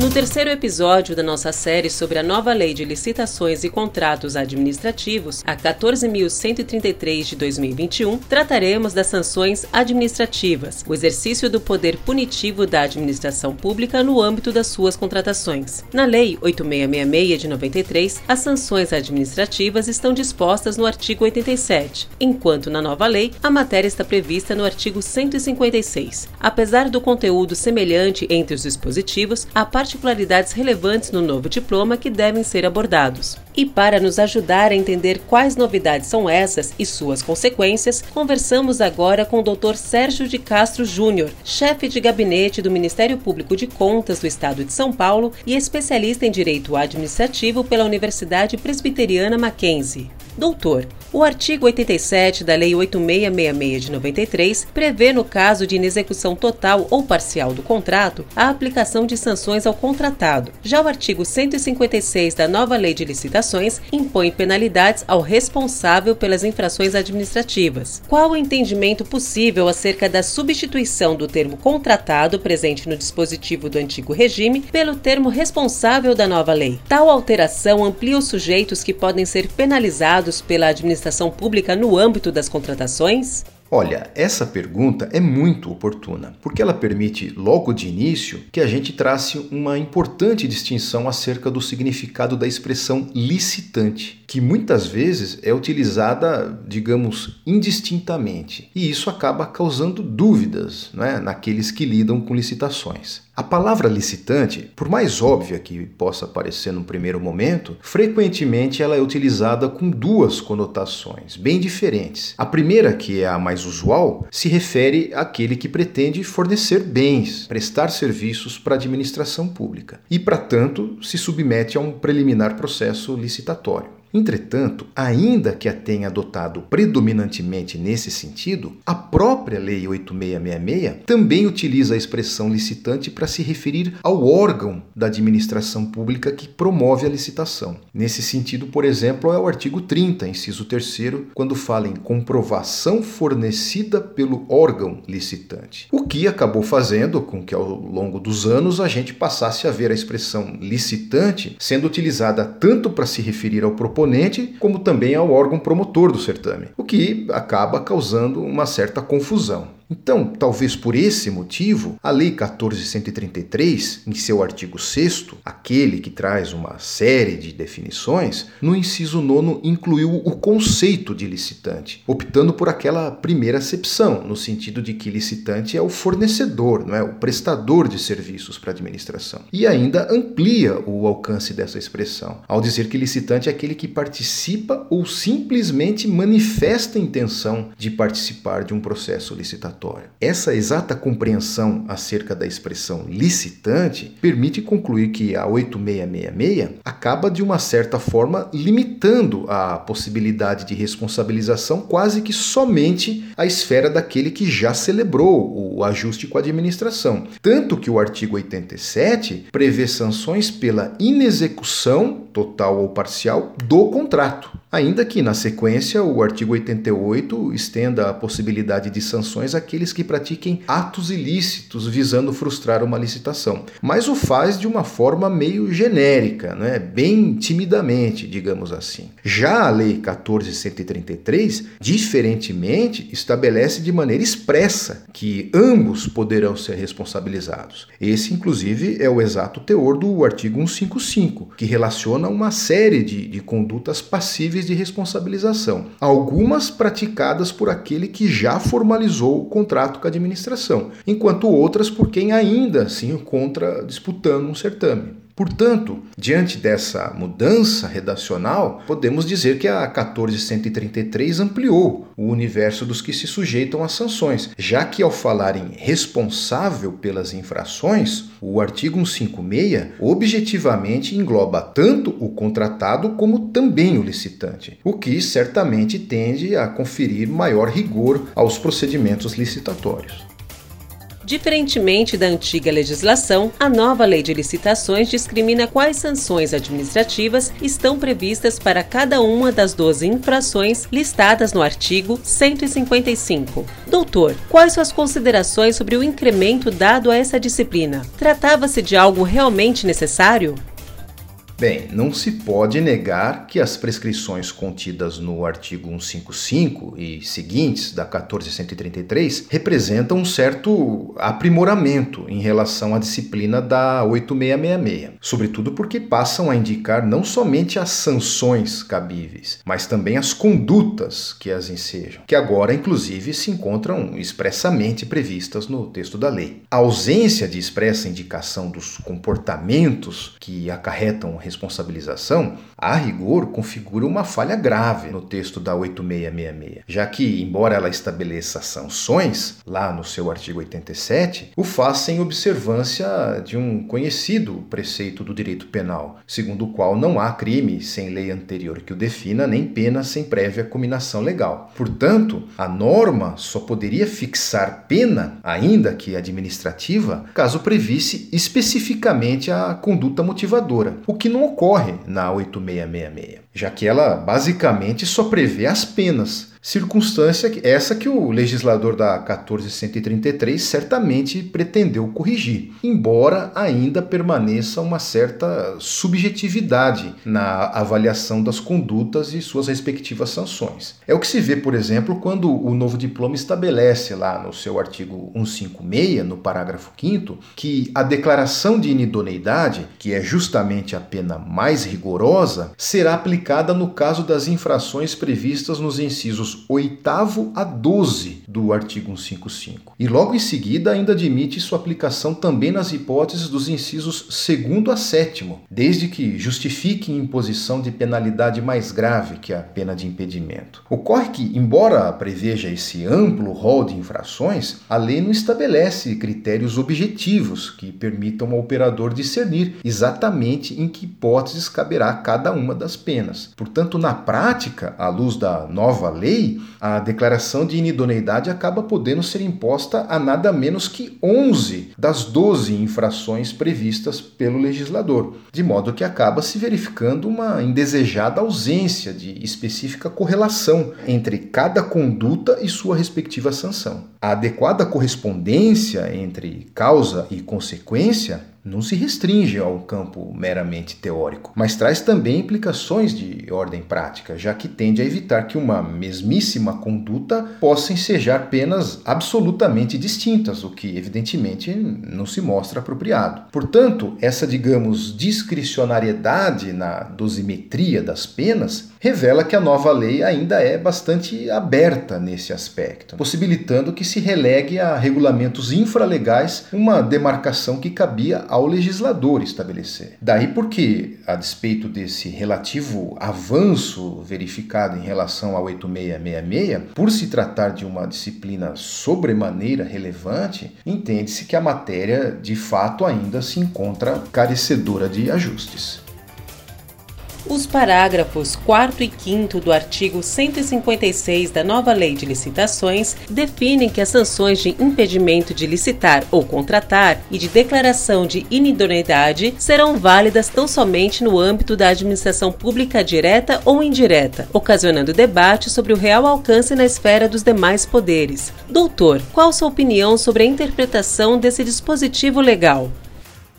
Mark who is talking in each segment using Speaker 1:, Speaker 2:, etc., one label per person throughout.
Speaker 1: No terceiro episódio da nossa série sobre a nova Lei de Licitações e Contratos Administrativos, a 14.133 de 2021, trataremos das sanções administrativas, o exercício do poder punitivo da administração pública no âmbito das suas contratações. Na Lei 8666 de 93, as sanções administrativas estão dispostas no artigo 87, enquanto na nova lei a matéria está prevista no artigo 156. Apesar do conteúdo semelhante entre os dispositivos, a parte particularidades relevantes no novo diploma que devem ser abordados. E para nos ajudar a entender quais novidades são essas e suas consequências, conversamos agora com o Dr. Sérgio de Castro Júnior, chefe de gabinete do Ministério Público de Contas do Estado de São Paulo e especialista em Direito Administrativo pela Universidade Presbiteriana Mackenzie. Doutor, o artigo 87 da Lei 8666 de 93 prevê, no caso de inexecução total ou parcial do contrato, a aplicação de sanções ao contratado. Já o artigo 156 da nova Lei de Licitações impõe penalidades ao responsável pelas infrações administrativas. Qual o entendimento possível acerca da substituição do termo contratado presente no dispositivo do antigo regime pelo termo responsável da nova lei? Tal alteração amplia os sujeitos que podem ser penalizados pela administração pública no âmbito das contratações?
Speaker 2: Olha, essa pergunta é muito oportuna, porque ela permite, logo de início, que a gente trace uma importante distinção acerca do significado da expressão licitante, que muitas vezes é utilizada, digamos, indistintamente, e isso acaba causando dúvidas né, naqueles que lidam com licitações. A palavra licitante, por mais óbvia que possa parecer no primeiro momento, frequentemente ela é utilizada com duas conotações bem diferentes. A primeira, que é a mais usual, se refere àquele que pretende fornecer bens, prestar serviços para a administração pública e, para tanto, se submete a um preliminar processo licitatório. Entretanto, ainda que a tenha adotado predominantemente nesse sentido, a própria Lei 8666 também utiliza a expressão licitante para se referir ao órgão da administração pública que promove a licitação. Nesse sentido, por exemplo, é o artigo 30, inciso 3, quando fala em comprovação fornecida pelo órgão licitante. O que acabou fazendo com que ao longo dos anos a gente passasse a ver a expressão licitante sendo utilizada tanto para se referir ao proponente proponente, como também ao órgão promotor do certame, o que acaba causando uma certa confusão. Então, talvez por esse motivo, a Lei 1433, em seu artigo 6, aquele que traz uma série de definições, no inciso 9 incluiu o conceito de licitante, optando por aquela primeira acepção, no sentido de que licitante é o fornecedor, não é o prestador de serviços para a administração. E ainda amplia o alcance dessa expressão, ao dizer que licitante é aquele que participa ou simplesmente manifesta a intenção de participar de um processo licitatório. Essa exata compreensão acerca da expressão licitante permite concluir que a 8666 acaba de uma certa forma limitando a possibilidade de responsabilização quase que somente à esfera daquele que já celebrou o ajuste com a administração. Tanto que o artigo 87 prevê sanções pela inexecução total ou parcial do contrato. Ainda que, na sequência, o artigo 88 estenda a possibilidade de sanções àqueles que pratiquem atos ilícitos visando frustrar uma licitação, mas o faz de uma forma meio genérica, né? bem timidamente, digamos assim. Já a Lei 14.133, diferentemente, estabelece de maneira expressa que ambos poderão ser responsabilizados. Esse, inclusive, é o exato teor do artigo 155, que relaciona uma série de, de condutas passíveis de responsabilização, algumas praticadas por aquele que já formalizou o contrato com a administração, enquanto outras por quem ainda se encontra disputando um certame. Portanto, diante dessa mudança redacional, podemos dizer que a 14133 ampliou o universo dos que se sujeitam às sanções, já que ao falar em responsável pelas infrações, o artigo 156 objetivamente engloba tanto o contratado como também o licitante, o que certamente tende a conferir maior rigor aos procedimentos licitatórios.
Speaker 1: Diferentemente da antiga legislação, a nova lei de licitações discrimina quais sanções administrativas estão previstas para cada uma das 12 infrações listadas no artigo 155. Doutor, quais suas considerações sobre o incremento dado a essa disciplina? Tratava-se de algo realmente necessário?
Speaker 2: Bem, não se pode negar que as prescrições contidas no artigo 155 e seguintes da 14133 representam um certo aprimoramento em relação à disciplina da 8666, sobretudo porque passam a indicar não somente as sanções cabíveis, mas também as condutas que as ensejam, que agora inclusive se encontram expressamente previstas no texto da lei. A ausência de expressa indicação dos comportamentos que acarretam responsabilização, a rigor, configura uma falha grave no texto da 8666, já que, embora ela estabeleça sanções, lá no seu artigo 87, o faz sem observância de um conhecido preceito do direito penal, segundo o qual não há crime sem lei anterior que o defina, nem pena sem prévia cominação legal. Portanto, a norma só poderia fixar pena, ainda que administrativa, caso previsse especificamente a conduta motivadora, o que não não ocorre na 8666, já que ela basicamente só prevê as penas Circunstância essa que o legislador da 14133 certamente pretendeu corrigir, embora ainda permaneça uma certa subjetividade na avaliação das condutas e suas respectivas sanções. É o que se vê, por exemplo, quando o novo diploma estabelece lá no seu artigo 156, no parágrafo 5 que a declaração de inidoneidade, que é justamente a pena mais rigorosa, será aplicada no caso das infrações previstas nos incisos incisos 8 a 12 do artigo 155. E logo em seguida ainda admite sua aplicação também nas hipóteses dos incisos 2 a 7, desde que justifique imposição de penalidade mais grave que a pena de impedimento. Ocorre que, embora preveja esse amplo rol de infrações, a lei não estabelece critérios objetivos que permitam ao operador discernir exatamente em que hipóteses caberá cada uma das penas. Portanto, na prática, à luz da nova lei, a declaração de inidoneidade acaba podendo ser imposta a nada menos que 11 das 12 infrações previstas pelo legislador, de modo que acaba se verificando uma indesejada ausência de específica correlação entre cada conduta e sua respectiva sanção. A adequada correspondência entre causa e consequência não se restringe ao campo meramente teórico, mas traz também implicações de ordem prática, já que tende a evitar que uma mesmíssima conduta possa ensejar penas absolutamente distintas, o que evidentemente não se mostra apropriado. Portanto, essa, digamos, discricionariedade na dosimetria das penas revela que a nova lei ainda é bastante aberta nesse aspecto, possibilitando que se relegue a regulamentos infralegais uma demarcação que cabia ao legislador estabelecer. Daí porque, a despeito desse relativo avanço verificado em relação ao 8666, por se tratar de uma disciplina sobremaneira relevante, entende-se que a matéria de fato ainda se encontra carecedora de ajustes.
Speaker 1: Os parágrafos 4 e 5 do artigo 156 da nova Lei de Licitações definem que as sanções de impedimento de licitar ou contratar e de declaração de inidoneidade serão válidas tão somente no âmbito da administração pública direta ou indireta, ocasionando debate sobre o real alcance na esfera dos demais poderes. Doutor, qual sua opinião sobre a interpretação desse dispositivo legal?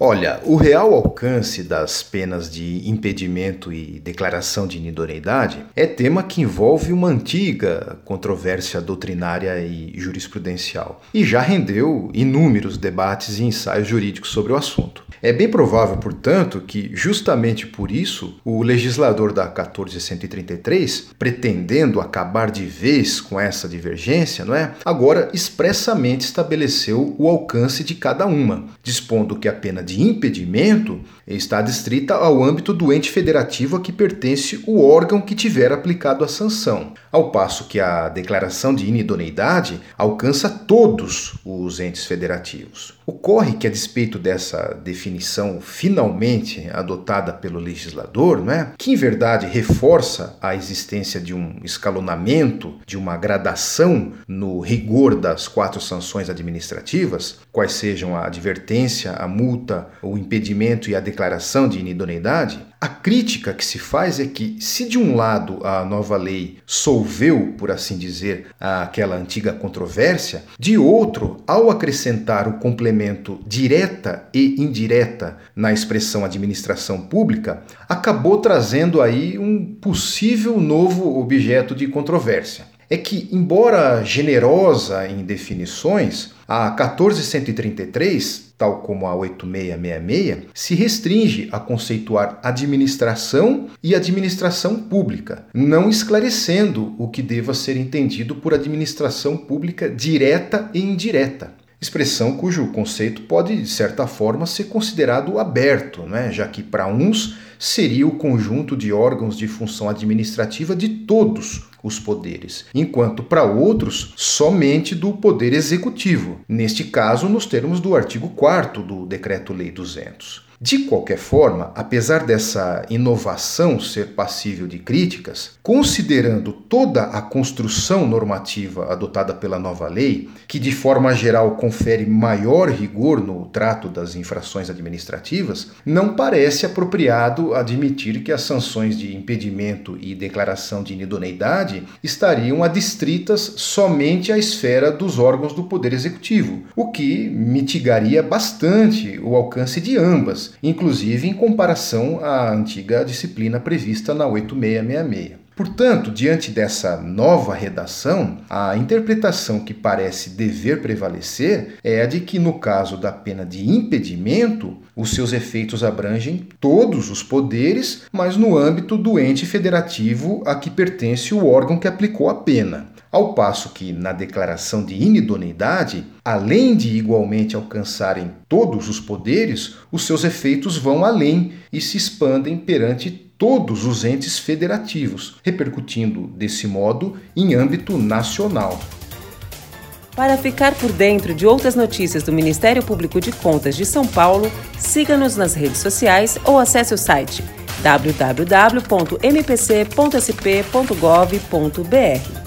Speaker 2: Olha, o real alcance das penas de impedimento e declaração de inidoneidade é tema que envolve uma antiga controvérsia doutrinária e jurisprudencial e já rendeu inúmeros debates e ensaios jurídicos sobre o assunto. É bem provável, portanto, que justamente por isso o legislador da 14133, pretendendo acabar de vez com essa divergência, não é? Agora expressamente estabeleceu o alcance de cada uma, dispondo que a pena de impedimento está distrita ao âmbito do ente federativo a que pertence o órgão que tiver aplicado a sanção, ao passo que a declaração de inidoneidade alcança todos os entes federativos. Ocorre que, a despeito dessa definição finalmente adotada pelo legislador, não é? que em verdade reforça a existência de um escalonamento, de uma gradação no rigor das quatro sanções administrativas, quais sejam a advertência, a multa, o impedimento e a declaração de inidoneidade, a crítica que se faz é que, se de um lado a nova lei solveu, por assim dizer, aquela antiga controvérsia, de outro, ao acrescentar o complemento direta e indireta na expressão administração pública, acabou trazendo aí um possível novo objeto de controvérsia. É que, embora generosa em definições, a 14133 tal como a 8666, se restringe a conceituar administração e administração pública, não esclarecendo o que deva ser entendido por administração pública direta e indireta. Expressão cujo conceito pode, de certa forma, ser considerado aberto, né? já que para uns seria o conjunto de órgãos de função administrativa de todos os poderes, enquanto para outros somente do poder executivo, neste caso nos termos do artigo 4 do Decreto-Lei 200. De qualquer forma, apesar dessa inovação ser passível de críticas, considerando toda a construção normativa adotada pela nova lei, que de forma geral confere maior rigor no trato das infrações administrativas, não parece apropriado admitir que as sanções de impedimento e declaração de inidoneidade estariam adstritas somente à esfera dos órgãos do Poder Executivo, o que mitigaria bastante o alcance de ambas inclusive em comparação à antiga disciplina prevista na 8666. Portanto, diante dessa nova redação, a interpretação que parece dever prevalecer é a de que, no caso da pena de impedimento, os seus efeitos abrangem todos os poderes, mas no âmbito do ente federativo a que pertence o órgão que aplicou a pena. Ao passo que, na declaração de inidoneidade, além de igualmente alcançarem todos os poderes, os seus efeitos vão além e se expandem perante todos os entes federativos, repercutindo, desse modo, em âmbito nacional.
Speaker 1: Para ficar por dentro de outras notícias do Ministério Público de Contas de São Paulo, siga-nos nas redes sociais ou acesse o site www.mpc.sp.gov.br.